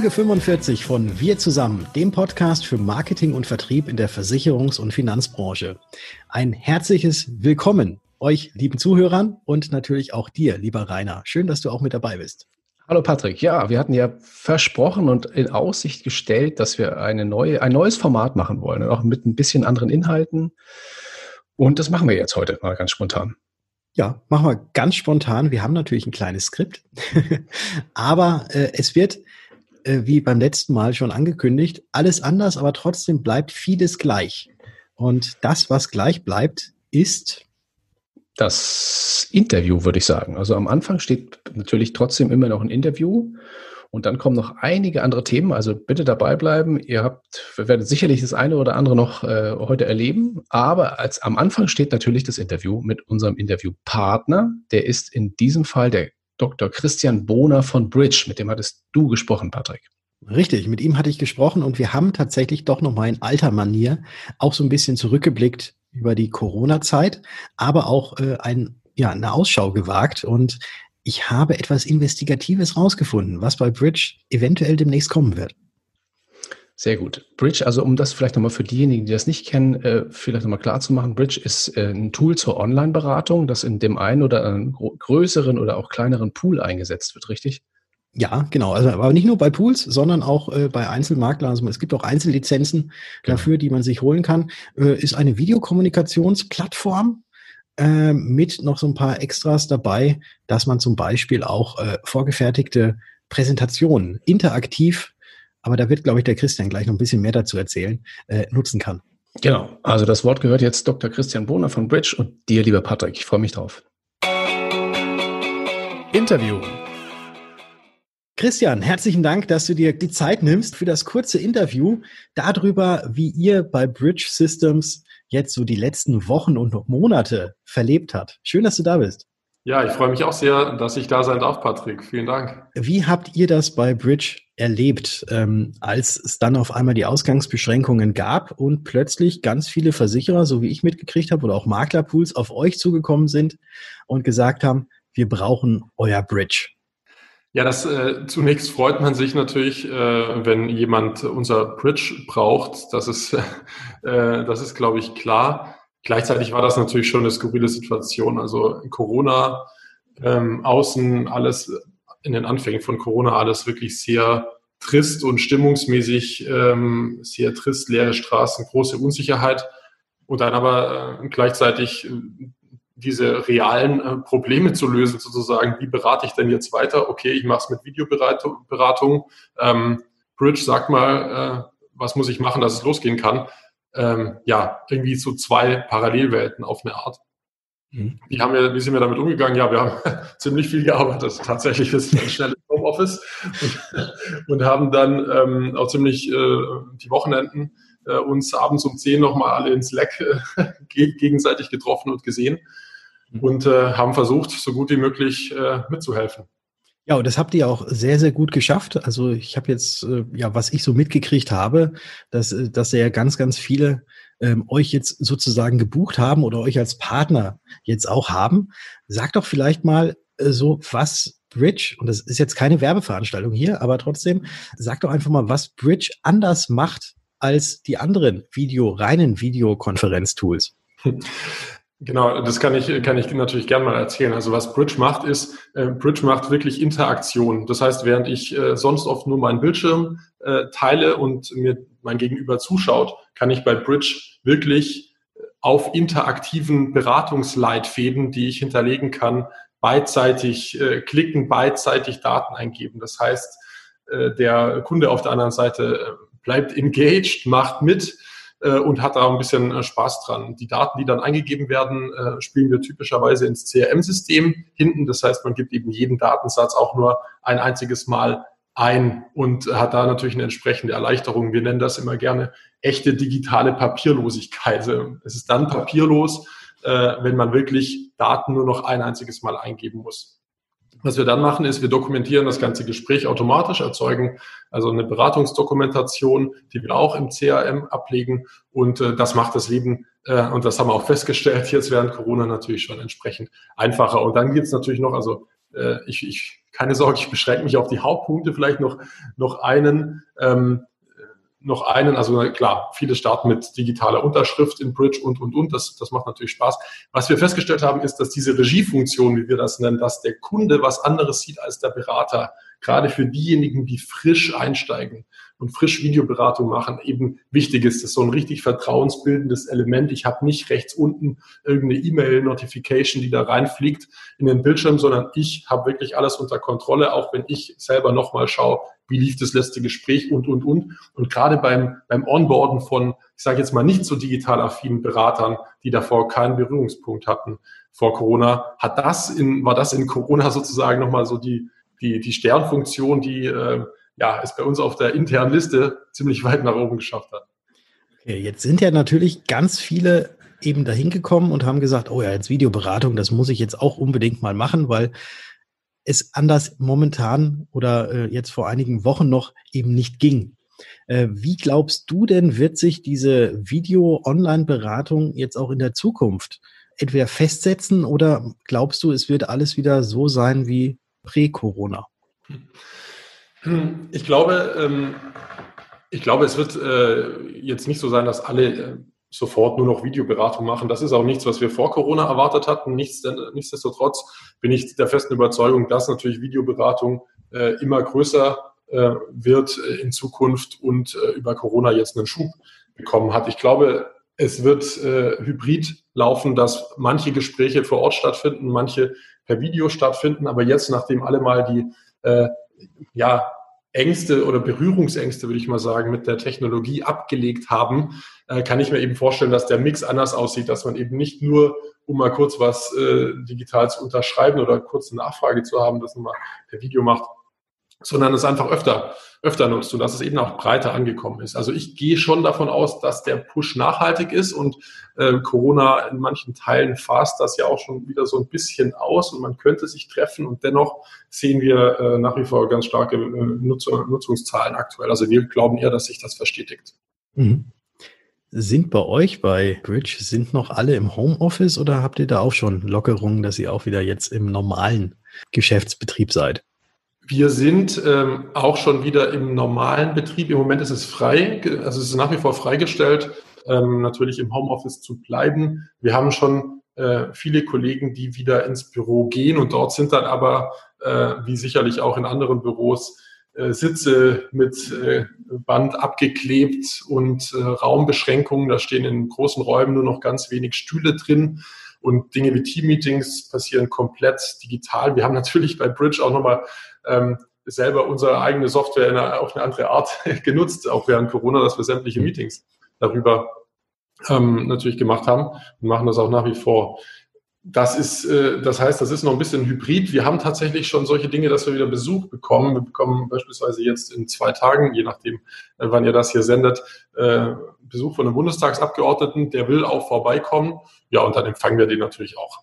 Folge 45 von Wir zusammen, dem Podcast für Marketing und Vertrieb in der Versicherungs- und Finanzbranche. Ein herzliches Willkommen euch lieben Zuhörern und natürlich auch dir, lieber Rainer. Schön, dass du auch mit dabei bist. Hallo Patrick. Ja, wir hatten ja versprochen und in Aussicht gestellt, dass wir eine neue, ein neues Format machen wollen, auch mit ein bisschen anderen Inhalten. Und das machen wir jetzt heute mal ganz spontan. Ja, machen wir ganz spontan. Wir haben natürlich ein kleines Skript, aber äh, es wird äh, wie beim letzten Mal schon angekündigt, alles anders, aber trotzdem bleibt vieles gleich. Und das, was gleich bleibt, ist das Interview, würde ich sagen. Also am Anfang steht natürlich trotzdem immer noch ein Interview. Und dann kommen noch einige andere Themen. Also bitte dabei bleiben. Ihr habt, wir werden sicherlich das eine oder andere noch äh, heute erleben. Aber als am Anfang steht natürlich das Interview mit unserem Interviewpartner. Der ist in diesem Fall der Dr. Christian Bohner von Bridge. Mit dem hattest du gesprochen, Patrick. Richtig, mit ihm hatte ich gesprochen und wir haben tatsächlich doch nochmal in alter Manier auch so ein bisschen zurückgeblickt über die Corona-Zeit, aber auch äh, ein, ja, eine Ausschau gewagt und ich habe etwas Investigatives rausgefunden, was bei Bridge eventuell demnächst kommen wird. Sehr gut. Bridge, also um das vielleicht nochmal für diejenigen, die das nicht kennen, äh, vielleicht nochmal klar zu machen, Bridge ist äh, ein Tool zur Online-Beratung, das in dem einen oder anderen größeren oder auch kleineren Pool eingesetzt wird, richtig? Ja, genau. Also, aber nicht nur bei Pools, sondern auch äh, bei Einzelmaklern. Also es gibt auch Einzellizenzen genau. dafür, die man sich holen kann. Äh, ist eine Videokommunikationsplattform äh, mit noch so ein paar Extras dabei, dass man zum Beispiel auch äh, vorgefertigte Präsentationen interaktiv aber da wird, glaube ich, der Christian gleich noch ein bisschen mehr dazu erzählen, äh, nutzen kann. Genau, also das Wort gehört jetzt Dr. Christian Bohner von Bridge und dir, lieber Patrick. Ich freue mich drauf. Interview. Christian, herzlichen Dank, dass du dir die Zeit nimmst für das kurze Interview darüber, wie ihr bei Bridge Systems jetzt so die letzten Wochen und Monate verlebt habt. Schön, dass du da bist. Ja, ich freue mich auch sehr, dass ich da sein darf, Patrick. Vielen Dank. Wie habt ihr das bei Bridge erlebt, ähm, als es dann auf einmal die Ausgangsbeschränkungen gab und plötzlich ganz viele Versicherer, so wie ich mitgekriegt habe, oder auch Maklerpools auf euch zugekommen sind und gesagt haben, wir brauchen euer Bridge? Ja, das äh, zunächst freut man sich natürlich, äh, wenn jemand unser Bridge braucht. Das ist, äh, das ist, glaube ich, klar. Gleichzeitig war das natürlich schon eine skurrile Situation. Also Corona, ähm, außen alles in den Anfängen von Corona alles wirklich sehr trist und stimmungsmäßig ähm, sehr trist, leere Straßen, große Unsicherheit und dann aber äh, gleichzeitig äh, diese realen äh, Probleme zu lösen, sozusagen, wie berate ich denn jetzt weiter? Okay, ich mache es mit Videoberatung. Beratung. Ähm, Bridge, sag mal, äh, was muss ich machen, dass es losgehen kann? Ähm, ja, irgendwie so zwei Parallelwelten auf eine Art. Mhm. Wie, haben wir, wie sind wir damit umgegangen? Ja, wir haben ziemlich viel gearbeitet. Tatsächlich ist ein schnelles Homeoffice und, und haben dann ähm, auch ziemlich äh, die Wochenenden äh, uns abends um zehn nochmal alle ins Slack äh, gegenseitig getroffen und gesehen mhm. und äh, haben versucht, so gut wie möglich äh, mitzuhelfen. Ja, und das habt ihr auch sehr, sehr gut geschafft. Also ich habe jetzt, äh, ja, was ich so mitgekriegt habe, dass, äh, dass ja ganz, ganz viele ähm, euch jetzt sozusagen gebucht haben oder euch als Partner jetzt auch haben. Sagt doch vielleicht mal äh, so, was Bridge, und das ist jetzt keine Werbeveranstaltung hier, aber trotzdem, sagt doch einfach mal, was Bridge anders macht als die anderen Video, reinen Videokonferenztools. Genau, das kann ich, kann ich natürlich gern mal erzählen. Also was Bridge macht, ist, äh, Bridge macht wirklich Interaktion. Das heißt, während ich äh, sonst oft nur meinen Bildschirm äh, teile und mir mein Gegenüber zuschaut, kann ich bei Bridge wirklich auf interaktiven Beratungsleitfäden, die ich hinterlegen kann, beidseitig klicken, beidseitig Daten eingeben. Das heißt, der Kunde auf der anderen Seite bleibt engaged, macht mit, äh, und hat da ein bisschen äh, Spaß dran. Die Daten, die dann eingegeben werden, äh, spielen wir typischerweise ins CRM-System hinten. Das heißt, man gibt eben jeden Datensatz auch nur ein einziges Mal ein und hat da natürlich eine entsprechende Erleichterung. Wir nennen das immer gerne echte digitale Papierlosigkeit. Es ist dann papierlos, äh, wenn man wirklich Daten nur noch ein einziges Mal eingeben muss. Was wir dann machen, ist, wir dokumentieren das ganze Gespräch automatisch, erzeugen also eine Beratungsdokumentation, die wir auch im CRM ablegen. Und äh, das macht das Leben, äh, und das haben wir auch festgestellt, jetzt während Corona natürlich schon entsprechend einfacher. Und dann gibt es natürlich noch, also äh, ich, ich, keine Sorge, ich beschränke mich auf die Hauptpunkte, vielleicht noch, noch einen. Ähm, noch einen, also klar, viele starten mit digitaler Unterschrift in Bridge und, und, und. Das, das macht natürlich Spaß. Was wir festgestellt haben, ist, dass diese Regiefunktion, wie wir das nennen, dass der Kunde was anderes sieht als der Berater, gerade für diejenigen, die frisch einsteigen und frisch Videoberatung machen, eben wichtig ist. Das ist so ein richtig vertrauensbildendes Element. Ich habe nicht rechts unten irgendeine E-Mail-Notification, die da reinfliegt in den Bildschirm, sondern ich habe wirklich alles unter Kontrolle, auch wenn ich selber nochmal schaue, wie lief das letzte Gespräch und, und, und. Und gerade beim, beim Onboarden von, ich sage jetzt mal, nicht so digital affinen Beratern, die davor keinen Berührungspunkt hatten vor Corona, hat das in, war das in Corona sozusagen nochmal so die, die, die Sternfunktion, die äh, ja, es bei uns auf der internen Liste ziemlich weit nach oben geschafft hat. Okay, jetzt sind ja natürlich ganz viele eben dahin gekommen und haben gesagt, oh ja, jetzt Videoberatung, das muss ich jetzt auch unbedingt mal machen, weil es anders momentan oder äh, jetzt vor einigen Wochen noch eben nicht ging. Äh, wie glaubst du denn, wird sich diese Video-Online-Beratung jetzt auch in der Zukunft entweder festsetzen oder glaubst du, es wird alles wieder so sein wie prä-Corona? Hm. Ich glaube, ähm, ich glaube, es wird äh, jetzt nicht so sein, dass alle äh, sofort nur noch Videoberatung machen. Das ist auch nichts, was wir vor Corona erwartet hatten. Nichts, nichtsdestotrotz bin ich der festen Überzeugung, dass natürlich Videoberatung äh, immer größer wird in Zukunft und über Corona jetzt einen Schub bekommen hat. Ich glaube, es wird hybrid laufen, dass manche Gespräche vor Ort stattfinden, manche per Video stattfinden. Aber jetzt, nachdem alle mal die ja, Ängste oder Berührungsängste, würde ich mal sagen, mit der Technologie abgelegt haben, äh, kann ich mir eben vorstellen, dass der Mix anders aussieht, dass man eben nicht nur, um mal kurz was äh, digital zu unterschreiben oder kurz eine Nachfrage zu haben, das nochmal per Video macht, sondern es einfach öfter, öfter nutzt und dass es eben auch breiter angekommen ist. Also ich gehe schon davon aus, dass der Push nachhaltig ist und äh, Corona in manchen Teilen fasst das ja auch schon wieder so ein bisschen aus und man könnte sich treffen und dennoch sehen wir äh, nach wie vor ganz starke äh, Nutzung, Nutzungszahlen aktuell. Also wir glauben eher, dass sich das verstetigt. Mhm. Sind bei euch bei Bridge, sind noch alle im Homeoffice oder habt ihr da auch schon Lockerungen, dass ihr auch wieder jetzt im normalen Geschäftsbetrieb seid? Wir sind ähm, auch schon wieder im normalen Betrieb. Im Moment ist es frei, also es ist nach wie vor freigestellt, ähm, natürlich im Homeoffice zu bleiben. Wir haben schon äh, viele Kollegen, die wieder ins Büro gehen und dort sind dann aber, äh, wie sicherlich auch in anderen Büros, äh, Sitze mit äh, Band abgeklebt und äh, Raumbeschränkungen. Da stehen in großen Räumen nur noch ganz wenig Stühle drin. Und Dinge wie Team-Meetings passieren komplett digital. Wir haben natürlich bei Bridge auch nochmal ähm, selber unsere eigene Software in eine, auf eine andere Art genutzt, auch während Corona, dass wir sämtliche Meetings darüber ähm, natürlich gemacht haben und machen das auch nach wie vor. Das ist, äh, das heißt, das ist noch ein bisschen hybrid. Wir haben tatsächlich schon solche Dinge, dass wir wieder Besuch bekommen. Wir bekommen beispielsweise jetzt in zwei Tagen, je nachdem, äh, wann ihr das hier sendet, äh, Besuch von einem Bundestagsabgeordneten, der will auch vorbeikommen. Ja, und dann empfangen wir den natürlich auch.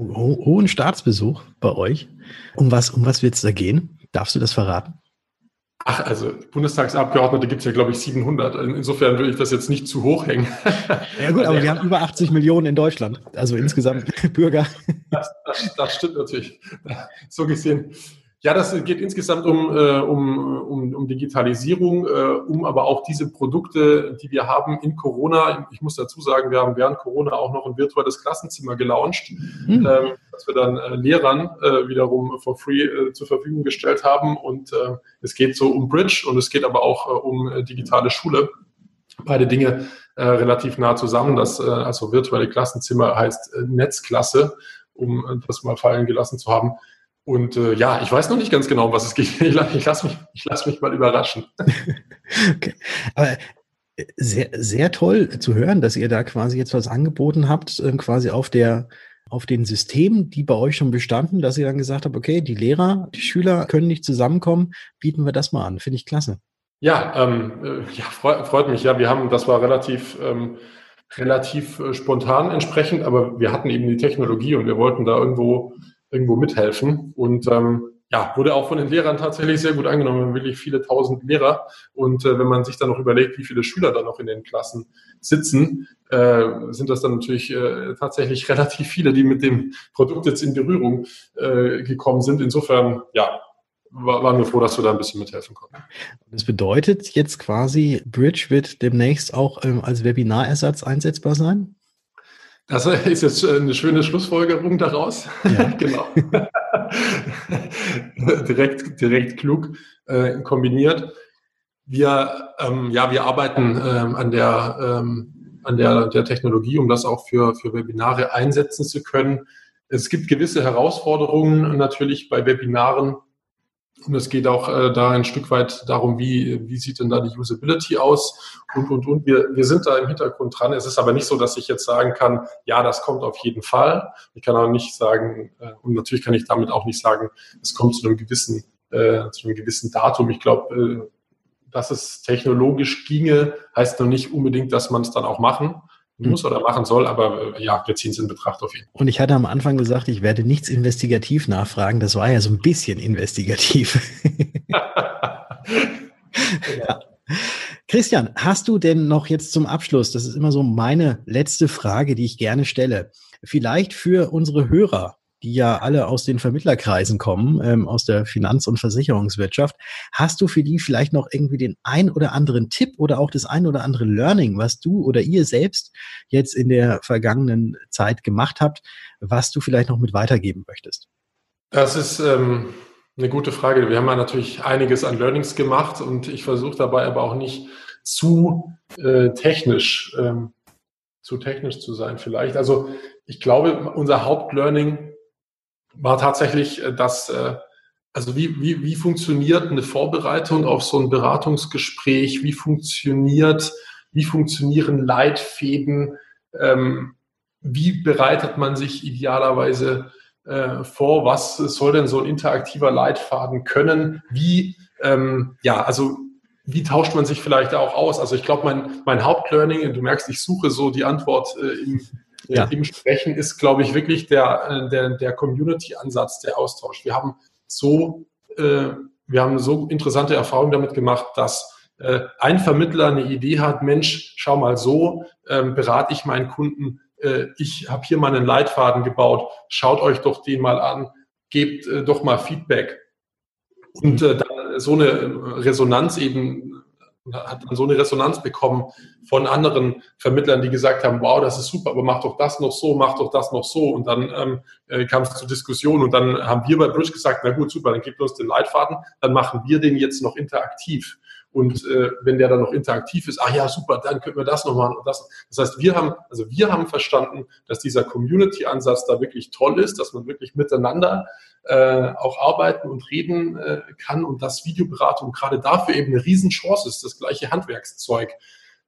Ho hohen Staatsbesuch bei euch. Um was, um was wird es da gehen? Darfst du das verraten? Ach, also Bundestagsabgeordnete gibt es ja, glaube ich, 700. Insofern würde ich das jetzt nicht zu hoch hängen. Ja gut, aber wir haben über 80 Millionen in Deutschland, also insgesamt Bürger. Das, das, das stimmt natürlich. So gesehen ja, das geht insgesamt um, äh, um, um, um Digitalisierung, äh, um aber auch diese Produkte, die wir haben in Corona. Ich muss dazu sagen, wir haben während Corona auch noch ein virtuelles Klassenzimmer gelauncht, mhm. ähm, das wir dann äh, Lehrern äh, wiederum for free äh, zur Verfügung gestellt haben. Und äh, es geht so um Bridge und es geht aber auch äh, um äh, digitale Schule. Beide Dinge äh, relativ nah zusammen. Das äh, also virtuelle Klassenzimmer heißt äh, Netzklasse, um äh, das mal fallen gelassen zu haben. Und äh, ja, ich weiß noch nicht ganz genau, um was es geht. Ich, ich lasse mich, lass mich mal überraschen. okay. Aber äh, sehr, sehr toll zu hören, dass ihr da quasi jetzt was angeboten habt, äh, quasi auf der auf den Systemen, die bei euch schon bestanden, dass ihr dann gesagt habt, okay, die Lehrer, die Schüler können nicht zusammenkommen, bieten wir das mal an. Finde ich klasse. Ja, ähm, äh, ja freut, freut, mich. Ja, wir haben, das war relativ, ähm, relativ spontan entsprechend, aber wir hatten eben die Technologie und wir wollten da irgendwo irgendwo mithelfen. Und ähm, ja, wurde auch von den Lehrern tatsächlich sehr gut angenommen. Wir haben wirklich viele tausend Lehrer. Und äh, wenn man sich dann noch überlegt, wie viele Schüler da noch in den Klassen sitzen, äh, sind das dann natürlich äh, tatsächlich relativ viele, die mit dem Produkt jetzt in Berührung äh, gekommen sind. Insofern, ja, war, waren wir froh, dass wir da ein bisschen mithelfen konnten. Das bedeutet jetzt quasi, Bridge wird demnächst auch ähm, als Webinarersatz einsetzbar sein? Das ist jetzt eine schöne Schlussfolgerung daraus. Ja. genau. direkt, direkt klug äh, kombiniert. Wir, ähm, ja, wir arbeiten ähm, an der, ähm, an der, der Technologie, um das auch für, für Webinare einsetzen zu können. Es gibt gewisse Herausforderungen natürlich bei Webinaren, und es geht auch äh, da ein Stück weit darum, wie, wie sieht denn da die Usability aus und, und, und. Wir, wir sind da im Hintergrund dran. Es ist aber nicht so, dass ich jetzt sagen kann, ja, das kommt auf jeden Fall. Ich kann auch nicht sagen, äh, und natürlich kann ich damit auch nicht sagen, es kommt zu einem gewissen, äh, zu einem gewissen Datum. Ich glaube, äh, dass es technologisch ginge, heißt noch nicht unbedingt, dass man es dann auch machen muss oder machen soll, aber äh, ja, wir ziehen es in Betracht auf jeden Fall. Und ich hatte am Anfang gesagt, ich werde nichts investigativ nachfragen. Das war ja so ein bisschen investigativ. ja. Christian, hast du denn noch jetzt zum Abschluss, das ist immer so meine letzte Frage, die ich gerne stelle, vielleicht für unsere Hörer, die ja alle aus den Vermittlerkreisen kommen, ähm, aus der Finanz- und Versicherungswirtschaft. Hast du für die vielleicht noch irgendwie den ein oder anderen Tipp oder auch das ein oder andere Learning, was du oder ihr selbst jetzt in der vergangenen Zeit gemacht habt, was du vielleicht noch mit weitergeben möchtest? Das ist ähm, eine gute Frage. Wir haben ja natürlich einiges an Learnings gemacht und ich versuche dabei aber auch nicht zu äh, technisch, ähm, zu technisch zu sein vielleicht. Also ich glaube, unser Hauptlearning war tatsächlich, äh, dass, äh, also wie, wie, wie funktioniert eine Vorbereitung auf so ein Beratungsgespräch? Wie funktioniert, wie funktionieren Leitfäden? Ähm, wie bereitet man sich idealerweise äh, vor? Was soll denn so ein interaktiver Leitfaden können? Wie, ähm, ja, also wie tauscht man sich vielleicht auch aus? Also ich glaube, mein, mein Hauptlearning, du merkst, ich suche so die Antwort äh, im, ja. dem sprechen, ist, glaube ich, wirklich der, äh, der, der Community-Ansatz, der Austausch. Wir haben so, äh, wir haben so interessante Erfahrungen damit gemacht, dass äh, ein Vermittler eine Idee hat, Mensch, schau mal so, ähm, berate ich meinen Kunden, äh, ich habe hier mal einen Leitfaden gebaut, schaut euch doch den mal an, gebt äh, doch mal Feedback. Und äh, dann so eine Resonanz eben hat dann so eine Resonanz bekommen von anderen Vermittlern, die gesagt haben, wow, das ist super, aber mach doch das noch so, mach doch das noch so. Und dann ähm, äh, kam es zur Diskussion und dann haben wir bei Bridge gesagt, na gut, super, dann gebt uns den Leitfaden, dann machen wir den jetzt noch interaktiv. Und äh, wenn der dann noch interaktiv ist, ach ja, super, dann können wir das noch machen und das. Das heißt, wir haben, also wir haben verstanden, dass dieser Community-Ansatz da wirklich toll ist, dass man wirklich miteinander äh, auch arbeiten und reden äh, kann und dass Videoberatung gerade dafür eben eine Riesenchance ist, das gleiche Handwerkszeug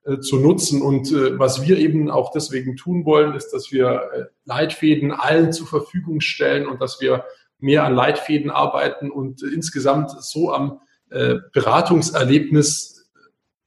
äh, zu nutzen. Und äh, was wir eben auch deswegen tun wollen, ist, dass wir äh, Leitfäden allen zur Verfügung stellen und dass wir mehr an Leitfäden arbeiten und insgesamt so am Beratungserlebnis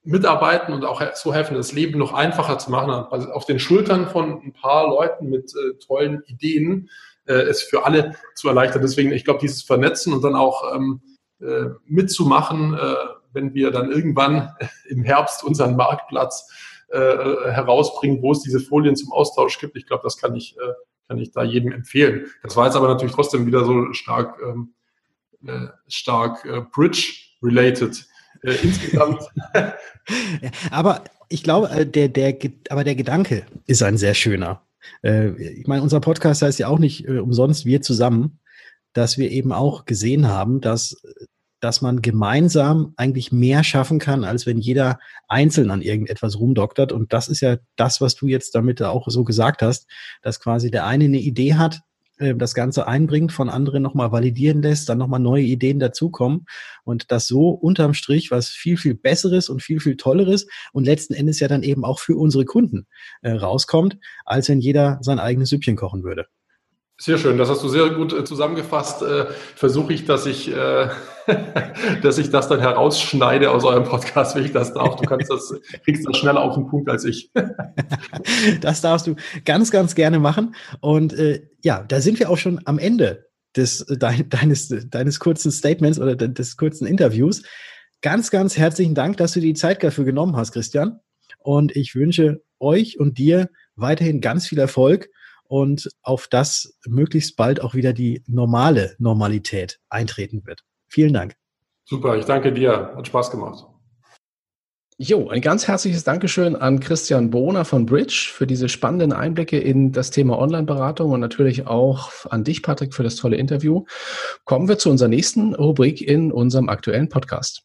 mitarbeiten und auch so helfen, das Leben noch einfacher zu machen, also auf den Schultern von ein paar Leuten mit tollen Ideen äh, es für alle zu erleichtern. Deswegen, ich glaube, dieses Vernetzen und dann auch ähm, äh, mitzumachen, äh, wenn wir dann irgendwann im Herbst unseren Marktplatz äh, herausbringen, wo es diese Folien zum Austausch gibt. Ich glaube, das kann ich, äh, kann ich da jedem empfehlen. Das war jetzt aber natürlich trotzdem wieder so stark, ähm, äh, stark Bridge related. Äh, insgesamt. aber ich glaube, der, der, aber der Gedanke ist ein sehr schöner. Äh, ich meine, unser Podcast heißt ja auch nicht äh, umsonst wir zusammen, dass wir eben auch gesehen haben, dass, dass man gemeinsam eigentlich mehr schaffen kann, als wenn jeder einzeln an irgendetwas rumdoktert. Und das ist ja das, was du jetzt damit auch so gesagt hast, dass quasi der eine eine Idee hat, äh, das Ganze einbringt, von anderen nochmal validieren lässt, dann nochmal neue Ideen dazukommen und das so unterm Strich was viel, viel Besseres und viel, viel Tolleres und letzten Endes ja dann eben auch für unsere Kunden äh, rauskommt, als wenn jeder sein eigenes Süppchen kochen würde. Sehr schön, das hast du sehr gut äh, zusammengefasst. Äh, Versuche ich, dass ich, äh, dass ich das dann herausschneide aus eurem Podcast, wenn ich das darf. Du kannst das, kriegst das schneller auf den Punkt als ich. das darfst du ganz, ganz gerne machen. Und äh, ja, da sind wir auch schon am Ende des, deines, deines kurzen Statements oder des kurzen Interviews. Ganz, ganz herzlichen Dank, dass du die Zeit dafür genommen hast, Christian. Und ich wünsche euch und dir weiterhin ganz viel Erfolg und auf das möglichst bald auch wieder die normale Normalität eintreten wird. Vielen Dank. Super, ich danke dir. Hat Spaß gemacht. Jo, ein ganz herzliches Dankeschön an Christian Bohner von Bridge für diese spannenden Einblicke in das Thema Online-Beratung und natürlich auch an dich, Patrick, für das tolle Interview. Kommen wir zu unserer nächsten Rubrik in unserem aktuellen Podcast.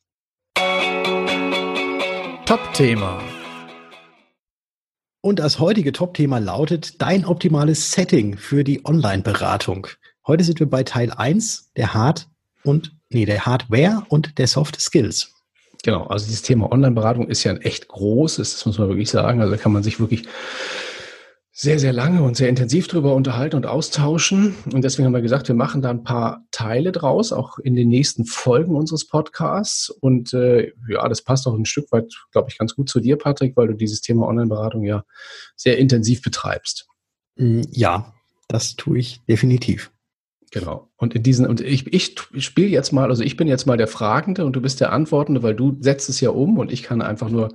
Top-Thema. Und das heutige Top-Thema lautet dein optimales Setting für die Online-Beratung. Heute sind wir bei Teil 1 der Hard und nee, der Hardware und der Soft Skills. Genau, also dieses Thema Online-Beratung ist ja ein echt großes, das muss man wirklich sagen. Also da kann man sich wirklich sehr, sehr lange und sehr intensiv darüber unterhalten und austauschen. Und deswegen haben wir gesagt, wir machen da ein paar Teile draus, auch in den nächsten Folgen unseres Podcasts. Und äh, ja, das passt auch ein Stück weit, glaube ich, ganz gut zu dir, Patrick, weil du dieses Thema Online-Beratung ja sehr intensiv betreibst. Mm, ja, das tue ich definitiv. Genau. Und in diesen, und ich, ich spiele jetzt mal, also ich bin jetzt mal der Fragende und du bist der Antwortende, weil du setzt es ja um und ich kann einfach nur,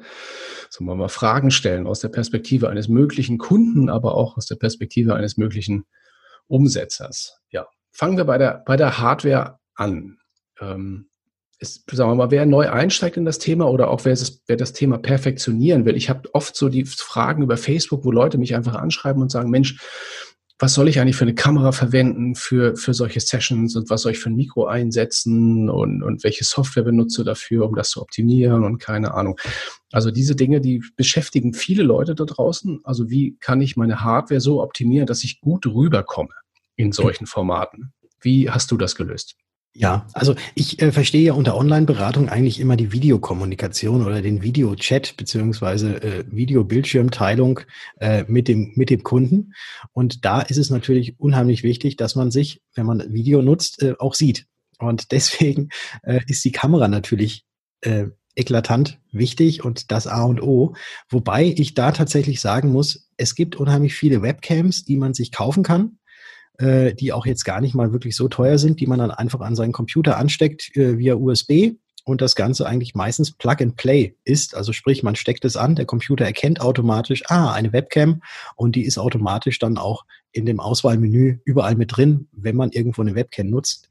sagen wir mal, Fragen stellen aus der Perspektive eines möglichen Kunden, aber auch aus der Perspektive eines möglichen Umsetzers. Ja. Fangen wir bei der, bei der Hardware an. Ähm, ist, sagen wir mal, wer neu einsteigt in das Thema oder auch wer, es, wer das Thema perfektionieren will. Ich habe oft so die Fragen über Facebook, wo Leute mich einfach anschreiben und sagen, Mensch, was soll ich eigentlich für eine Kamera verwenden für, für solche Sessions und was soll ich für ein Mikro einsetzen und, und welche Software benutze dafür, um das zu optimieren und keine Ahnung. Also diese Dinge, die beschäftigen viele Leute da draußen. Also wie kann ich meine Hardware so optimieren, dass ich gut rüberkomme in solchen Formaten? Wie hast du das gelöst? Ja, also ich äh, verstehe ja unter Online-Beratung eigentlich immer die Videokommunikation oder den Videochat beziehungsweise äh, Videobildschirmteilung äh, mit dem mit dem Kunden. Und da ist es natürlich unheimlich wichtig, dass man sich, wenn man Video nutzt, äh, auch sieht. Und deswegen äh, ist die Kamera natürlich äh, eklatant wichtig und das A und O. Wobei ich da tatsächlich sagen muss, es gibt unheimlich viele Webcams, die man sich kaufen kann äh, die auch jetzt gar nicht mal wirklich so teuer sind, die man dann einfach an seinen Computer ansteckt äh, via USB und das Ganze eigentlich meistens Plug and Play ist. Also sprich, man steckt es an, der Computer erkennt automatisch, ah, eine Webcam und die ist automatisch dann auch in dem Auswahlmenü überall mit drin, wenn man irgendwo eine Webcam nutzt.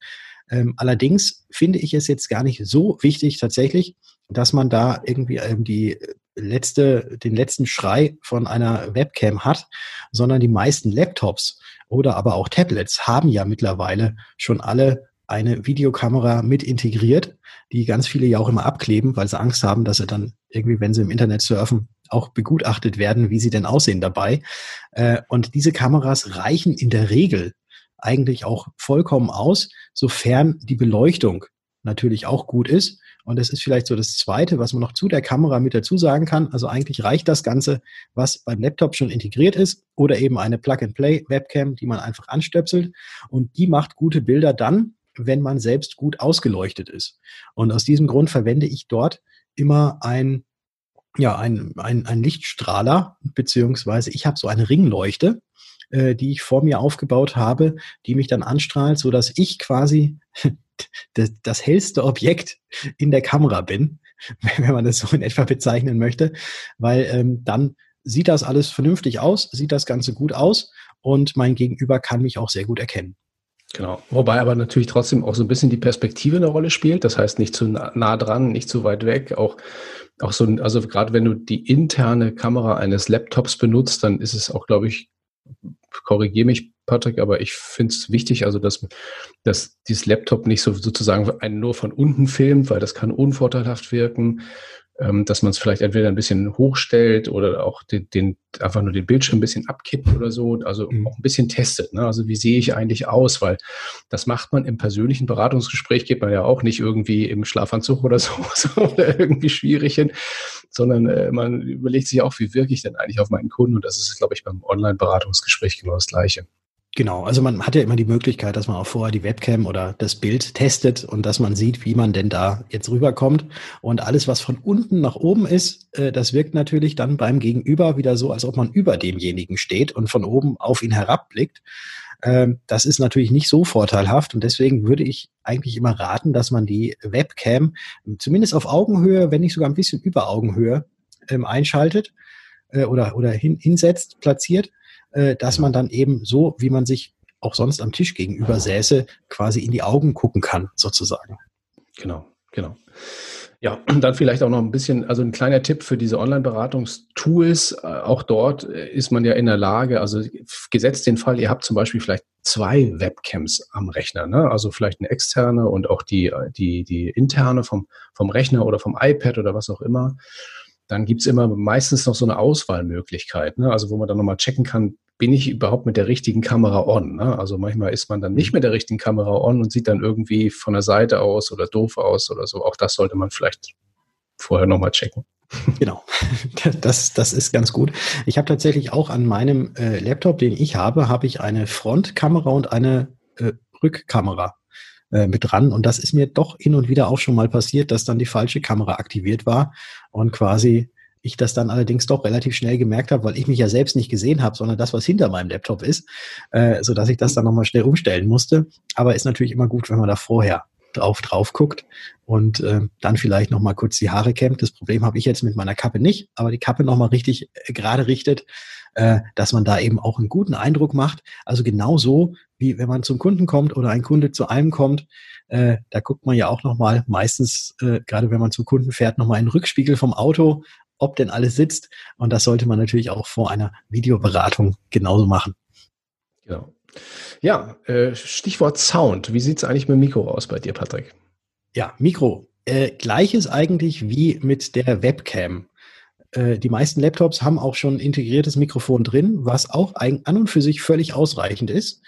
Ähm, allerdings finde ich es jetzt gar nicht so wichtig tatsächlich, dass man da irgendwie ähm, die letzte, den letzten Schrei von einer Webcam hat, sondern die meisten Laptops oder aber auch Tablets haben ja mittlerweile schon alle eine Videokamera mit integriert, die ganz viele ja auch immer abkleben, weil sie Angst haben, dass sie dann irgendwie, wenn sie im Internet surfen, auch begutachtet werden, wie sie denn aussehen dabei. Äh, und diese Kameras reichen in der Regel eigentlich auch vollkommen aus, sofern die Beleuchtung natürlich auch gut ist und das ist vielleicht so das Zweite, was man noch zu der Kamera mit dazu sagen kann. Also eigentlich reicht das Ganze, was beim Laptop schon integriert ist oder eben eine Plug-and-Play-Webcam, die man einfach anstöpselt. Und die macht gute Bilder dann, wenn man selbst gut ausgeleuchtet ist. Und aus diesem Grund verwende ich dort immer ein ja, ein, ein, ein Lichtstrahler, beziehungsweise ich habe so eine Ringleuchte, äh, die ich vor mir aufgebaut habe, die mich dann anstrahlt, so dass ich quasi das, das hellste Objekt in der Kamera bin, wenn man das so in etwa bezeichnen möchte, weil ähm, dann sieht das alles vernünftig aus, sieht das Ganze gut aus und mein Gegenüber kann mich auch sehr gut erkennen. Genau. Wobei aber natürlich trotzdem auch so ein bisschen die Perspektive eine Rolle spielt. Das heißt, nicht zu nah dran, nicht zu weit weg. Auch, auch so, also gerade wenn du die interne Kamera eines Laptops benutzt, dann ist es auch, glaube ich, korrigiere mich, Patrick, aber ich finde es wichtig, also dass, dass dieses Laptop nicht so sozusagen einen nur von unten filmt, weil das kann unvorteilhaft wirken ähm, dass man es vielleicht entweder ein bisschen hochstellt oder auch den, den, einfach nur den Bildschirm ein bisschen abkippt oder so, also mhm. auch ein bisschen testet. Ne? Also wie sehe ich eigentlich aus? Weil das macht man im persönlichen Beratungsgespräch, geht man ja auch nicht irgendwie im Schlafanzug oder so, so oder irgendwie schwierig hin, sondern äh, man überlegt sich auch, wie wirke ich denn eigentlich auf meinen Kunden? Und das ist, glaube ich, beim Online-Beratungsgespräch genau das Gleiche. Genau, also man hat ja immer die Möglichkeit, dass man auch vorher die Webcam oder das Bild testet und dass man sieht, wie man denn da jetzt rüberkommt. Und alles, was von unten nach oben ist, äh, das wirkt natürlich dann beim Gegenüber wieder so, als ob man über demjenigen steht und von oben auf ihn herabblickt. Ähm, das ist natürlich nicht so vorteilhaft und deswegen würde ich eigentlich immer raten, dass man die Webcam zumindest auf Augenhöhe, wenn nicht sogar ein bisschen über Augenhöhe ähm, einschaltet äh, oder, oder hin, hinsetzt, platziert, äh, dass man dann eben so, wie man sich auch sonst am Tisch gegenüber säße, quasi in die Augen gucken kann, sozusagen. Genau, genau. Ja, und dann vielleicht auch noch ein bisschen, also ein kleiner Tipp für diese Online-Beratungstools. Äh, auch dort äh, ist man ja in der Lage, also gesetzt den Fall, ihr habt zum Beispiel vielleicht zwei Webcams am Rechner, ne? also vielleicht eine externe und auch die, die, die interne vom, vom Rechner oder vom iPad oder was auch immer. Dann gibt's immer meistens noch so eine Auswahlmöglichkeit, ne? also wo man dann nochmal checken kann, bin ich überhaupt mit der richtigen Kamera on? Ne? Also manchmal ist man dann nicht mhm. mit der richtigen Kamera on und sieht dann irgendwie von der Seite aus oder doof aus oder so. Auch das sollte man vielleicht vorher nochmal checken. Genau, das, das ist ganz gut. Ich habe tatsächlich auch an meinem äh, Laptop, den ich habe, habe ich eine Frontkamera und eine äh, Rückkamera äh, mit dran. Und das ist mir doch hin und wieder auch schon mal passiert, dass dann die falsche Kamera aktiviert war und quasi ich das dann allerdings doch relativ schnell gemerkt habe, weil ich mich ja selbst nicht gesehen habe, sondern das, was hinter meinem Laptop ist, äh, so dass ich das dann nochmal schnell umstellen musste. Aber ist natürlich immer gut, wenn man da vorher drauf drauf guckt und äh, dann vielleicht noch mal kurz die Haare kämmt. Das Problem habe ich jetzt mit meiner Kappe nicht, aber die Kappe noch mal richtig äh, gerade richtet, äh, dass man da eben auch einen guten Eindruck macht. Also genauso wie wenn man zum Kunden kommt oder ein Kunde zu einem kommt, äh, da guckt man ja auch noch mal meistens, äh, gerade wenn man zum Kunden fährt, noch mal einen Rückspiegel vom Auto ob denn alles sitzt. Und das sollte man natürlich auch vor einer Videoberatung genauso machen. Genau. Ja, äh, Stichwort Sound. Wie sieht es eigentlich mit dem Mikro aus bei dir, Patrick? Ja, Mikro. Äh, gleiches eigentlich wie mit der Webcam. Äh, die meisten Laptops haben auch schon ein integriertes Mikrofon drin, was auch an und für sich völlig ausreichend ist.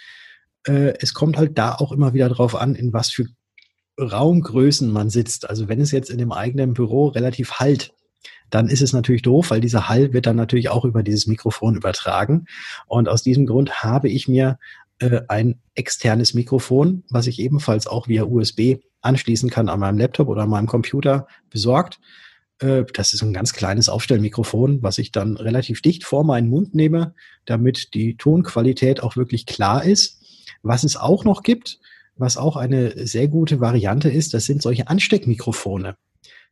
Äh, es kommt halt da auch immer wieder drauf an, in was für Raumgrößen man sitzt. Also wenn es jetzt in dem eigenen Büro relativ halt dann ist es natürlich doof, weil dieser Hall wird dann natürlich auch über dieses Mikrofon übertragen. Und aus diesem Grund habe ich mir äh, ein externes Mikrofon, was ich ebenfalls auch via USB anschließen kann an meinem Laptop oder an meinem Computer besorgt. Äh, das ist ein ganz kleines Aufstellmikrofon, was ich dann relativ dicht vor meinen Mund nehme, damit die Tonqualität auch wirklich klar ist. Was es auch noch gibt, was auch eine sehr gute Variante ist, das sind solche Ansteckmikrofone.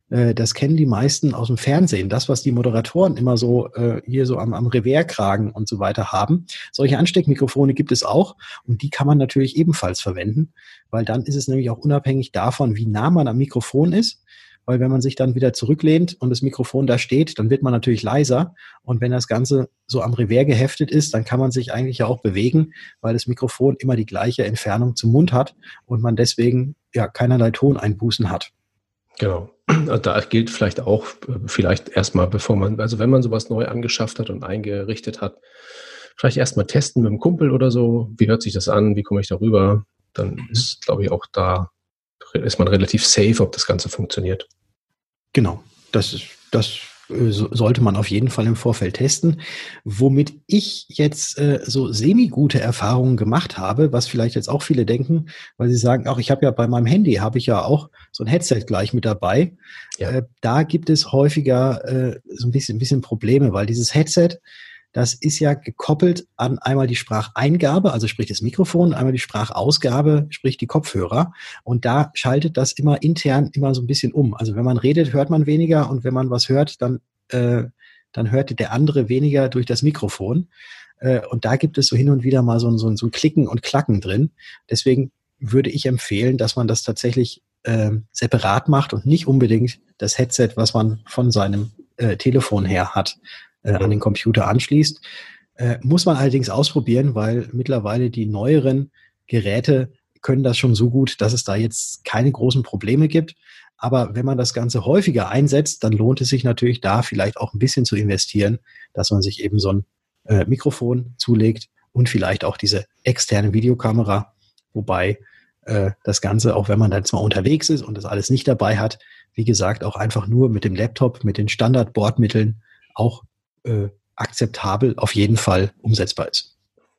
Äh, das kennen die meisten aus dem Fernsehen. Das, was die Moderatoren immer so äh, hier so am, am Reverkragen und so weiter haben. Solche Ansteckmikrofone gibt es auch und die kann man natürlich ebenfalls verwenden, weil dann ist es nämlich auch unabhängig davon, wie nah man am Mikrofon ist. Weil wenn man sich dann wieder zurücklehnt und das Mikrofon da steht, dann wird man natürlich leiser. Und wenn das Ganze so am Revers geheftet ist, dann kann man sich eigentlich ja auch bewegen, weil das Mikrofon immer die gleiche Entfernung zum Mund hat und man deswegen ja keinerlei Toneinbußen hat. Genau. Da gilt vielleicht auch, vielleicht erstmal, bevor man, also wenn man sowas neu angeschafft hat und eingerichtet hat, vielleicht erstmal testen mit einem Kumpel oder so. Wie hört sich das an? Wie komme ich darüber? Dann ist, glaube ich, auch da, ist man relativ safe, ob das Ganze funktioniert. Genau. Das ist, das äh, sollte man auf jeden Fall im Vorfeld testen. Womit ich jetzt äh, so semi-gute Erfahrungen gemacht habe, was vielleicht jetzt auch viele denken, weil sie sagen, auch ich habe ja bei meinem Handy, habe ich ja auch so ein Headset gleich mit dabei. Ja. Äh, da gibt es häufiger äh, so ein bisschen, ein bisschen Probleme, weil dieses Headset, das ist ja gekoppelt an einmal die Spracheingabe, also sprich das Mikrofon, einmal die Sprachausgabe, sprich die Kopfhörer. Und da schaltet das immer intern immer so ein bisschen um. Also wenn man redet, hört man weniger und wenn man was hört, dann, äh, dann hört der andere weniger durch das Mikrofon. Äh, und da gibt es so hin und wieder mal so, so, so ein Klicken und Klacken drin. Deswegen würde ich empfehlen, dass man das tatsächlich äh, separat macht und nicht unbedingt das Headset, was man von seinem äh, Telefon her hat, äh, an den Computer anschließt. Äh, muss man allerdings ausprobieren, weil mittlerweile die neueren Geräte können das schon so gut, dass es da jetzt keine großen Probleme gibt. Aber wenn man das Ganze häufiger einsetzt, dann lohnt es sich natürlich da vielleicht auch ein bisschen zu investieren, dass man sich eben so ein äh, Mikrofon zulegt und vielleicht auch diese externe Videokamera, wobei äh, das Ganze, auch wenn man dann zwar unterwegs ist und das alles nicht dabei hat, wie gesagt, auch einfach nur mit dem Laptop, mit den Standard-Bordmitteln auch äh, akzeptabel auf jeden Fall umsetzbar ist.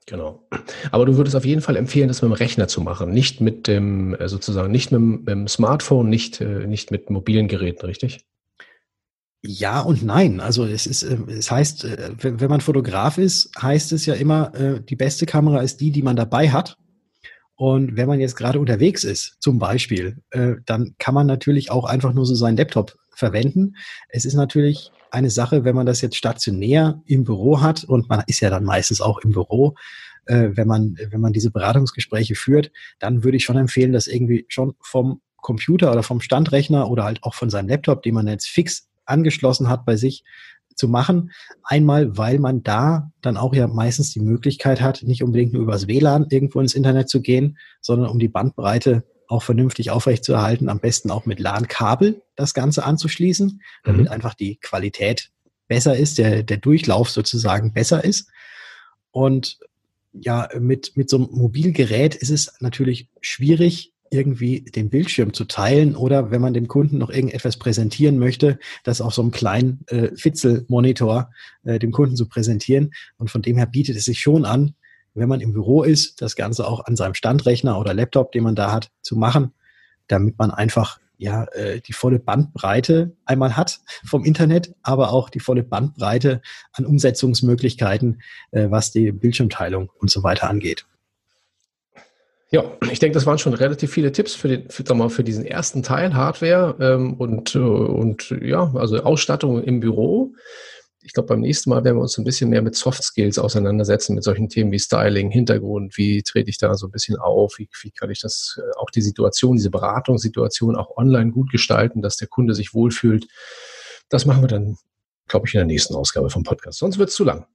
Genau. Aber du würdest auf jeden Fall empfehlen, das mit dem Rechner zu machen, nicht mit dem, äh, sozusagen, nicht mit dem, mit dem Smartphone, nicht, äh, nicht mit mobilen Geräten, richtig? Ja und nein. Also es ist, äh, es heißt, wenn man Fotograf ist, heißt es ja immer, die beste Kamera ist die, die man dabei hat. Und wenn man jetzt gerade unterwegs ist, zum Beispiel, dann kann man natürlich auch einfach nur so seinen Laptop verwenden. Es ist natürlich eine Sache, wenn man das jetzt stationär im Büro hat und man ist ja dann meistens auch im Büro, wenn man, wenn man diese Beratungsgespräche führt, dann würde ich schon empfehlen, das irgendwie schon vom Computer oder vom Standrechner oder halt auch von seinem Laptop, den man jetzt fix angeschlossen hat bei sich, zu machen. Einmal, weil man da dann auch ja meistens die Möglichkeit hat, nicht unbedingt nur übers WLAN irgendwo ins Internet zu gehen, sondern um die Bandbreite auch vernünftig aufrechtzuerhalten, am besten auch mit LAN-Kabel das Ganze anzuschließen, damit mhm. einfach die Qualität besser ist, der, der Durchlauf sozusagen besser ist. Und ja, mit, mit so einem Mobilgerät ist es natürlich schwierig, irgendwie den Bildschirm zu teilen oder wenn man dem Kunden noch irgendetwas präsentieren möchte, das auf so einem kleinen äh, Fitzel-Monitor äh, dem Kunden zu präsentieren. Und von dem her bietet es sich schon an, wenn man im Büro ist, das Ganze auch an seinem Standrechner oder Laptop, den man da hat, zu machen, damit man einfach ja äh, die volle Bandbreite einmal hat vom Internet, aber auch die volle Bandbreite an Umsetzungsmöglichkeiten, äh, was die Bildschirmteilung und so weiter angeht. Ja, ich denke, das waren schon relativ viele Tipps für, den, für, mal, für diesen ersten Teil Hardware ähm, und, äh, und ja, also Ausstattung im Büro. Ich glaube, beim nächsten Mal werden wir uns ein bisschen mehr mit Soft Skills auseinandersetzen, mit solchen Themen wie Styling, Hintergrund, wie trete ich da so ein bisschen auf, wie, wie kann ich das, äh, auch die Situation, diese Beratungssituation auch online gut gestalten, dass der Kunde sich wohlfühlt. Das machen wir dann, glaube ich, in der nächsten Ausgabe vom Podcast. Sonst wird es zu lang.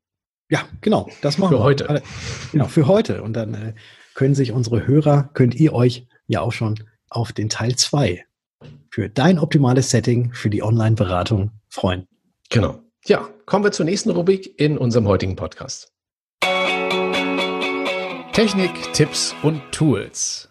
Ja, genau. Das machen für wir. heute. Genau, für heute. Und dann äh, können sich unsere Hörer, könnt ihr euch ja auch schon auf den Teil 2 für dein optimales Setting für die Online-Beratung freuen. Genau. Ja, kommen wir zur nächsten Rubrik in unserem heutigen Podcast. Technik, Tipps und Tools.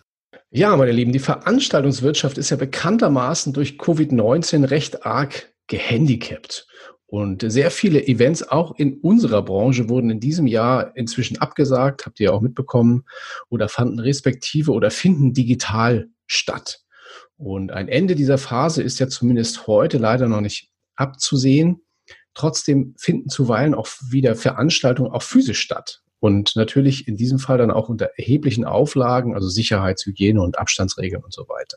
Ja, meine Lieben, die Veranstaltungswirtschaft ist ja bekanntermaßen durch Covid-19 recht arg gehandicapt. Und sehr viele Events auch in unserer Branche wurden in diesem Jahr inzwischen abgesagt, habt ihr auch mitbekommen, oder fanden respektive oder finden digital statt. Und ein Ende dieser Phase ist ja zumindest heute leider noch nicht abzusehen. Trotzdem finden zuweilen auch wieder Veranstaltungen auch physisch statt. Und natürlich in diesem Fall dann auch unter erheblichen Auflagen, also Sicherheitshygiene und Abstandsregeln und so weiter.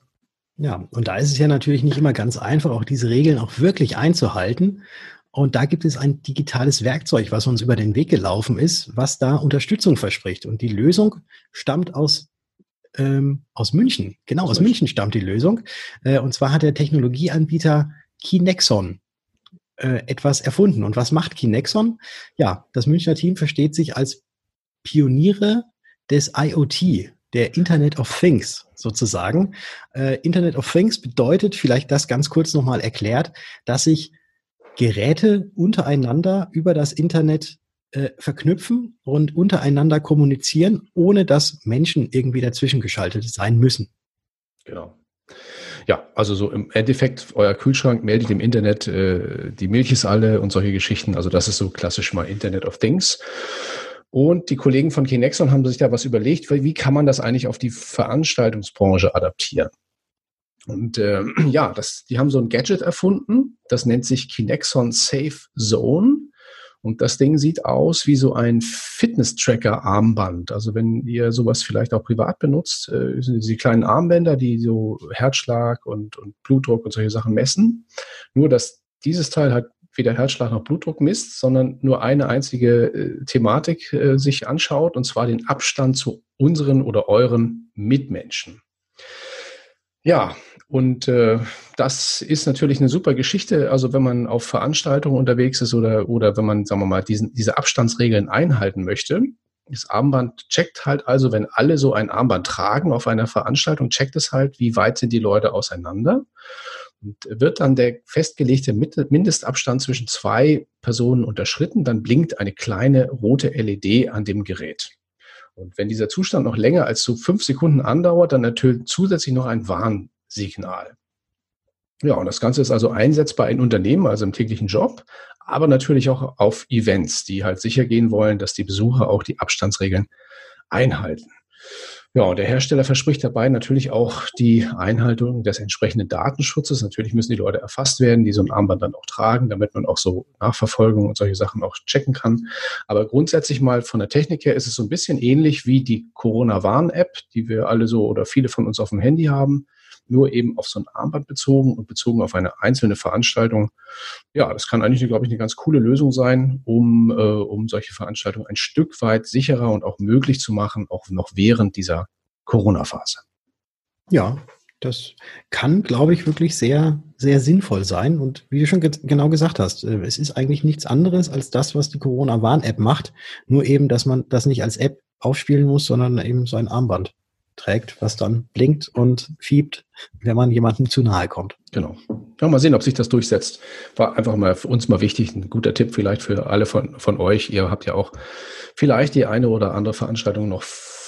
Ja, und da ist es ja natürlich nicht immer ganz einfach, auch diese Regeln auch wirklich einzuhalten. Und da gibt es ein digitales Werkzeug, was uns über den Weg gelaufen ist, was da Unterstützung verspricht. Und die Lösung stammt aus ähm, aus München. Genau, aus München stammt die Lösung. Äh, und zwar hat der Technologieanbieter Kinexon äh, etwas erfunden. Und was macht Kinexon? Ja, das Münchner Team versteht sich als Pioniere des IoT, der Internet of Things sozusagen. Äh, Internet of Things bedeutet, vielleicht das ganz kurz nochmal erklärt, dass ich Geräte untereinander über das Internet äh, verknüpfen und untereinander kommunizieren, ohne dass Menschen irgendwie dazwischen geschaltet sein müssen. Genau. Ja, also so im Endeffekt, euer Kühlschrank meldet im Internet, äh, die Milch ist alle und solche Geschichten. Also das ist so klassisch mal Internet of Things. Und die Kollegen von Kinexon haben sich da was überlegt, wie kann man das eigentlich auf die Veranstaltungsbranche adaptieren? Und äh, ja, das, die haben so ein Gadget erfunden, das nennt sich Kinexon Safe Zone. Und das Ding sieht aus wie so ein Fitness-Tracker-Armband. Also wenn ihr sowas vielleicht auch privat benutzt, äh, sind diese kleinen Armbänder, die so Herzschlag und, und Blutdruck und solche Sachen messen. Nur, dass dieses Teil halt weder Herzschlag noch Blutdruck misst, sondern nur eine einzige äh, Thematik äh, sich anschaut, und zwar den Abstand zu unseren oder euren Mitmenschen. Ja, und äh, das ist natürlich eine super Geschichte. Also wenn man auf Veranstaltungen unterwegs ist oder, oder wenn man, sagen wir mal, diesen, diese Abstandsregeln einhalten möchte. Das Armband checkt halt also, wenn alle so ein Armband tragen auf einer Veranstaltung, checkt es halt, wie weit sind die Leute auseinander. Und wird dann der festgelegte Mindestabstand zwischen zwei Personen unterschritten, dann blinkt eine kleine rote LED an dem Gerät. Und wenn dieser Zustand noch länger als so fünf Sekunden andauert, dann natürlich zusätzlich noch ein Warnsignal. Ja, und das Ganze ist also einsetzbar in Unternehmen, also im täglichen Job, aber natürlich auch auf Events, die halt sicher gehen wollen, dass die Besucher auch die Abstandsregeln einhalten. Ja, und der Hersteller verspricht dabei natürlich auch die Einhaltung des entsprechenden Datenschutzes. Natürlich müssen die Leute erfasst werden, die so ein Armband dann auch tragen, damit man auch so Nachverfolgung und solche Sachen auch checken kann. Aber grundsätzlich mal von der Technik her ist es so ein bisschen ähnlich wie die Corona-Warn-App, die wir alle so oder viele von uns auf dem Handy haben nur eben auf so ein Armband bezogen und bezogen auf eine einzelne Veranstaltung. Ja, das kann eigentlich, glaube ich, eine ganz coole Lösung sein, um, äh, um solche Veranstaltungen ein Stück weit sicherer und auch möglich zu machen, auch noch während dieser Corona-Phase. Ja, das kann, glaube ich, wirklich sehr, sehr sinnvoll sein. Und wie du schon ge genau gesagt hast, äh, es ist eigentlich nichts anderes als das, was die Corona-Warn-App macht. Nur eben, dass man das nicht als App aufspielen muss, sondern eben so ein Armband trägt, was dann blinkt und fiebt, wenn man jemandem zu nahe kommt. Genau. Ja, mal sehen, ob sich das durchsetzt. War einfach mal für uns mal wichtig, ein guter Tipp vielleicht für alle von, von euch. Ihr habt ja auch vielleicht die eine oder andere Veranstaltung noch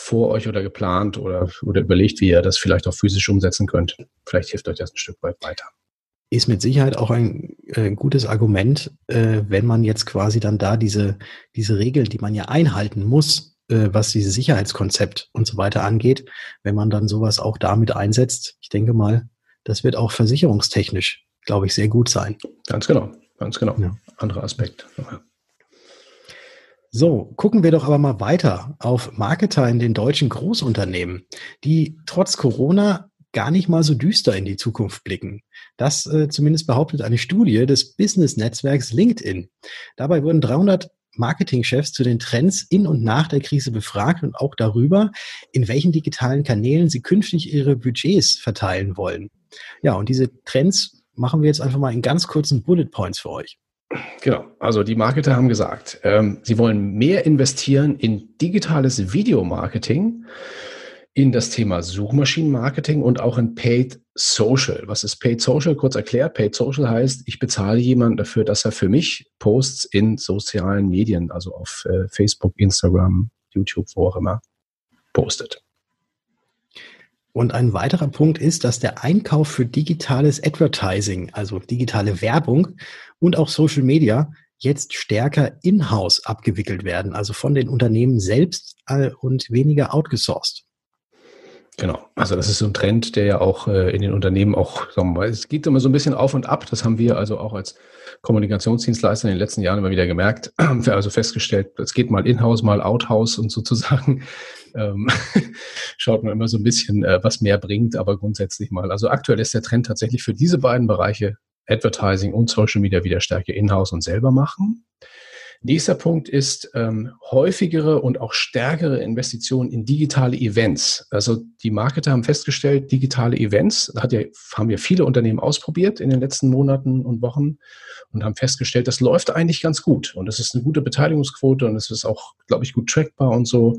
vor euch oder geplant oder, oder überlegt, wie ihr das vielleicht auch physisch umsetzen könnt. Vielleicht hilft euch das ein Stück weit weiter. Ist mit Sicherheit auch ein, äh, gutes Argument, äh, wenn man jetzt quasi dann da diese, diese Regeln, die man ja einhalten muss, äh, was dieses Sicherheitskonzept und so weiter angeht, wenn man dann sowas auch damit einsetzt. Ich denke mal, das wird auch versicherungstechnisch, glaube ich, sehr gut sein. Ganz genau, ganz genau. Ja. Anderer Aspekt. Ja. So, gucken wir doch aber mal weiter auf Marketer in den deutschen Großunternehmen, die trotz Corona gar nicht mal so düster in die Zukunft blicken. Das äh, zumindest behauptet eine Studie des Business-Netzwerks LinkedIn. Dabei wurden 300 Marketingchefs zu den Trends in und nach der Krise befragt und auch darüber, in welchen digitalen Kanälen sie künftig ihre Budgets verteilen wollen. Ja, und diese Trends machen wir jetzt einfach mal in ganz kurzen Bullet Points für euch. Genau, also die Marketer haben gesagt, ähm, sie wollen mehr investieren in digitales Videomarketing in das Thema Suchmaschinenmarketing und auch in Paid Social. Was ist Paid Social? Kurz erklärt, Paid Social heißt, ich bezahle jemanden dafür, dass er für mich Posts in sozialen Medien, also auf äh, Facebook, Instagram, YouTube, wo auch immer, postet. Und ein weiterer Punkt ist, dass der Einkauf für digitales Advertising, also digitale Werbung und auch Social Media jetzt stärker in-house abgewickelt werden, also von den Unternehmen selbst äh, und weniger outgesourced. Genau, also das ist so ein Trend, der ja auch äh, in den Unternehmen auch, sagen wir mal, es geht immer so ein bisschen auf und ab. Das haben wir also auch als Kommunikationsdienstleister in den letzten Jahren immer wieder gemerkt, also festgestellt, es geht mal in-house, mal out-house und sozusagen ähm, schaut man immer so ein bisschen, äh, was mehr bringt, aber grundsätzlich mal. Also aktuell ist der Trend tatsächlich für diese beiden Bereiche Advertising und Social Media wieder stärker in-house und selber machen. Nächster Punkt ist ähm, häufigere und auch stärkere Investitionen in digitale Events. Also die Marketer haben festgestellt, digitale Events, hat ja, haben ja viele Unternehmen ausprobiert in den letzten Monaten und Wochen und haben festgestellt, das läuft eigentlich ganz gut und es ist eine gute Beteiligungsquote und es ist auch, glaube ich, gut trackbar und so.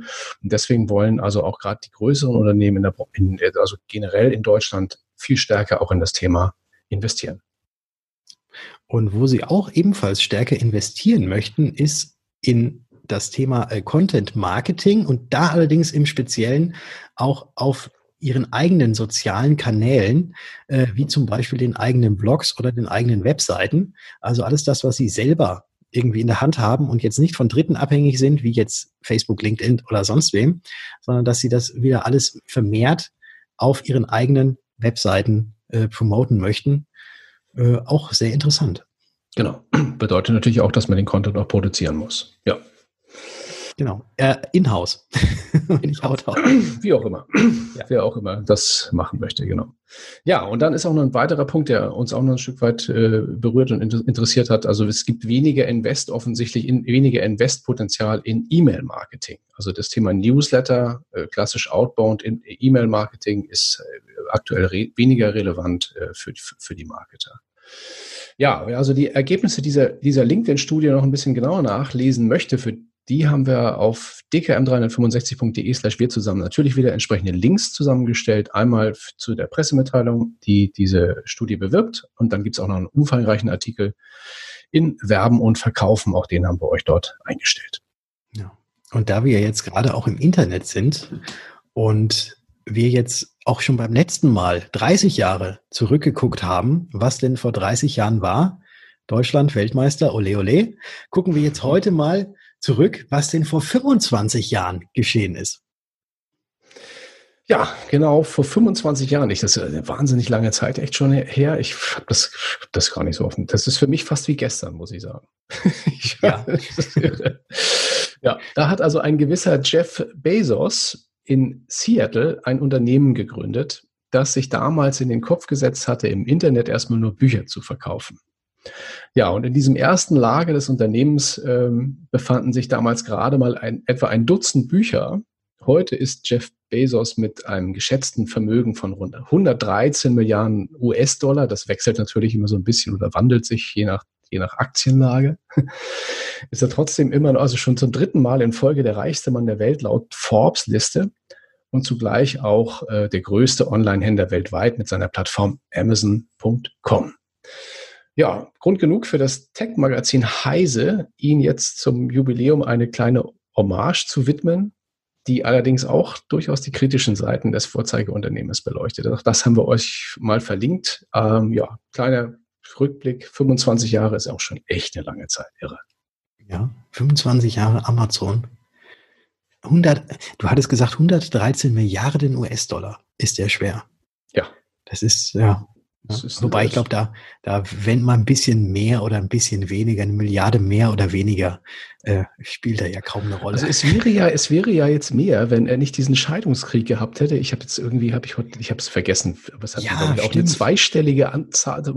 Und deswegen wollen also auch gerade die größeren Unternehmen in der, in, also generell in Deutschland viel stärker auch in das Thema investieren. Und wo sie auch ebenfalls stärker investieren möchten, ist in das Thema äh, Content Marketing und da allerdings im Speziellen auch auf ihren eigenen sozialen Kanälen, äh, wie zum Beispiel den eigenen Blogs oder den eigenen Webseiten. Also alles das, was sie selber irgendwie in der Hand haben und jetzt nicht von Dritten abhängig sind, wie jetzt Facebook, LinkedIn oder sonst wem, sondern dass sie das wieder alles vermehrt auf ihren eigenen Webseiten äh, promoten möchten. Äh, auch sehr interessant. Genau. Bedeutet natürlich auch, dass man den Content auch produzieren muss. Ja. Genau. Äh, In-house. Nicht. Wie auch immer. Ja. Wer auch immer das machen möchte, genau. Ja, und dann ist auch noch ein weiterer Punkt, der uns auch noch ein Stück weit äh, berührt und interessiert hat. Also es gibt weniger Invest, offensichtlich in, weniger Investpotenzial in E-Mail-Marketing. Also das Thema Newsletter, äh, klassisch Outbound in E-Mail-Marketing ist äh, aktuell re weniger relevant äh, für, für die Marketer. Ja, wer also die Ergebnisse dieser, dieser LinkedIn-Studie noch ein bisschen genauer nachlesen möchte, für die haben wir auf dkm365.de slash wir zusammen natürlich wieder entsprechende Links zusammengestellt. Einmal zu der Pressemitteilung, die diese Studie bewirbt. Und dann gibt es auch noch einen umfangreichen Artikel in Werben und Verkaufen. Auch den haben wir euch dort eingestellt. Ja. Und da wir jetzt gerade auch im Internet sind und wir jetzt auch schon beim letzten Mal 30 Jahre zurückgeguckt haben, was denn vor 30 Jahren war, Deutschland Weltmeister, ole ole, gucken wir jetzt heute mal zurück, was denn vor 25 Jahren geschehen ist. Ja, genau, vor 25 Jahren. Ich, das ist eine wahnsinnig lange Zeit, echt schon her. Ich habe das, das gar nicht so offen. Das ist für mich fast wie gestern, muss ich sagen. ja. ja, da hat also ein gewisser Jeff Bezos in Seattle ein Unternehmen gegründet, das sich damals in den Kopf gesetzt hatte, im Internet erstmal nur Bücher zu verkaufen. Ja, und in diesem ersten Lager des Unternehmens ähm, befanden sich damals gerade mal ein, etwa ein Dutzend Bücher. Heute ist Jeff Bezos mit einem geschätzten Vermögen von rund 113 Milliarden US-Dollar, das wechselt natürlich immer so ein bisschen oder wandelt sich je nach, je nach Aktienlage, ist er trotzdem immer noch, also schon zum dritten Mal in Folge der reichste Mann der Welt laut Forbes-Liste und zugleich auch äh, der größte Online-Händler weltweit mit seiner Plattform Amazon.com. Ja, Grund genug für das Tech-Magazin Heise, ihn jetzt zum Jubiläum eine kleine Hommage zu widmen, die allerdings auch durchaus die kritischen Seiten des Vorzeigeunternehmens beleuchtet. Auch das haben wir euch mal verlinkt. Ähm, ja, kleiner Rückblick, 25 Jahre ist auch schon echt eine lange Zeit, irre. Ja, 25 Jahre Amazon. 100, du hattest gesagt 113 Milliarden US-Dollar ist der schwer. Ja. Das ist, ja, ja, wobei ich glaube, da, da, wenn man ein bisschen mehr oder ein bisschen weniger, eine Milliarde mehr oder weniger, äh, spielt da ja kaum eine Rolle. Also es wäre ja, es wäre ja jetzt mehr, wenn er nicht diesen Scheidungskrieg gehabt hätte. Ich habe jetzt irgendwie, habe ich heute, ich habe es vergessen, aber es hat ja, auch eine zweistellige Anzahl, also,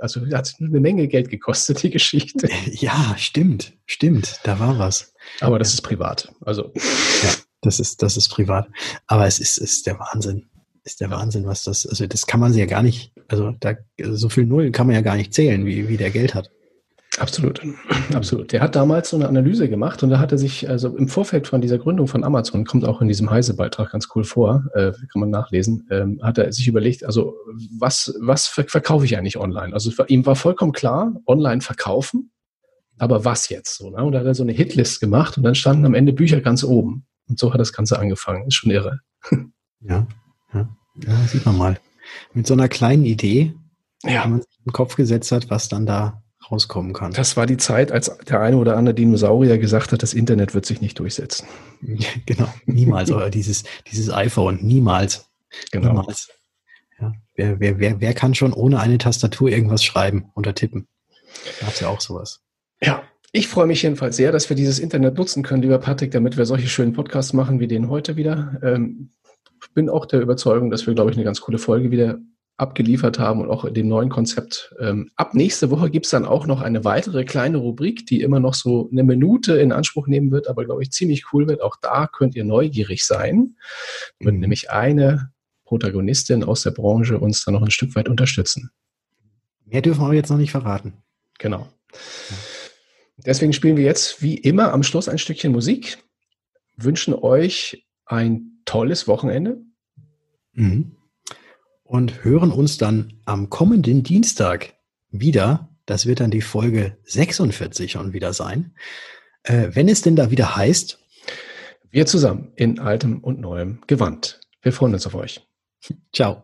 also hat eine Menge Geld gekostet, die Geschichte. Ja, stimmt, stimmt, da war was. Aber das ja. ist privat, also. Ja, das ist, das ist privat. Aber es ist, ist der Wahnsinn ist der Wahnsinn, was das, also das kann man sich ja gar nicht, also da, so viel Nullen kann man ja gar nicht zählen, wie, wie der Geld hat. Absolut, absolut. Der hat damals so eine Analyse gemacht und da hat er sich, also im Vorfeld von dieser Gründung von Amazon, kommt auch in diesem Heise-Beitrag ganz cool vor, äh, kann man nachlesen, ähm, hat er sich überlegt, also was, was verkaufe ich eigentlich online? Also ihm war vollkommen klar, online verkaufen, aber was jetzt so? Ne? Und da hat er so eine Hitlist gemacht und dann standen am Ende Bücher ganz oben. Und so hat das Ganze angefangen. Ist schon irre. Ja, ja, ja sieht man mal. Mit so einer kleinen Idee, ja. die man sich im Kopf gesetzt hat, was dann da rauskommen kann. Das war die Zeit, als der eine oder andere Dinosaurier gesagt hat, das Internet wird sich nicht durchsetzen. genau, niemals. oder dieses, dieses iPhone, niemals. Genau. Niemals. Ja, wer, wer, wer, wer kann schon ohne eine Tastatur irgendwas schreiben oder tippen? Da gab ja auch sowas. Ja, ich freue mich jedenfalls sehr, dass wir dieses Internet nutzen können, lieber Patrick, damit wir solche schönen Podcasts machen wie den heute wieder. Ähm, bin auch der Überzeugung, dass wir, glaube ich, eine ganz coole Folge wieder abgeliefert haben und auch dem neuen Konzept. Ähm, ab nächste Woche gibt es dann auch noch eine weitere kleine Rubrik, die immer noch so eine Minute in Anspruch nehmen wird, aber glaube ich ziemlich cool wird. Auch da könnt ihr neugierig sein. Wird mhm. nämlich eine Protagonistin aus der Branche uns dann noch ein Stück weit unterstützen. Mehr dürfen wir jetzt noch nicht verraten. Genau. Deswegen spielen wir jetzt wie immer am Schluss ein Stückchen Musik, wünschen euch ein tolles Wochenende. Mhm. Und hören uns dann am kommenden Dienstag wieder. Das wird dann die Folge 46 schon wieder sein. Äh, wenn es denn da wieder heißt. Wir zusammen in altem und neuem Gewand. Wir freuen uns auf euch. Ciao.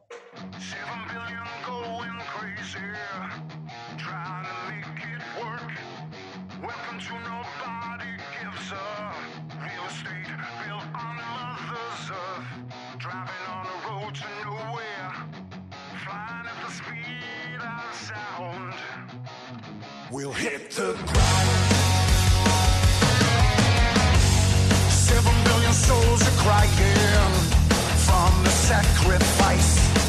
We'll hit the ground. Seven billion souls are crying from the sacrifice.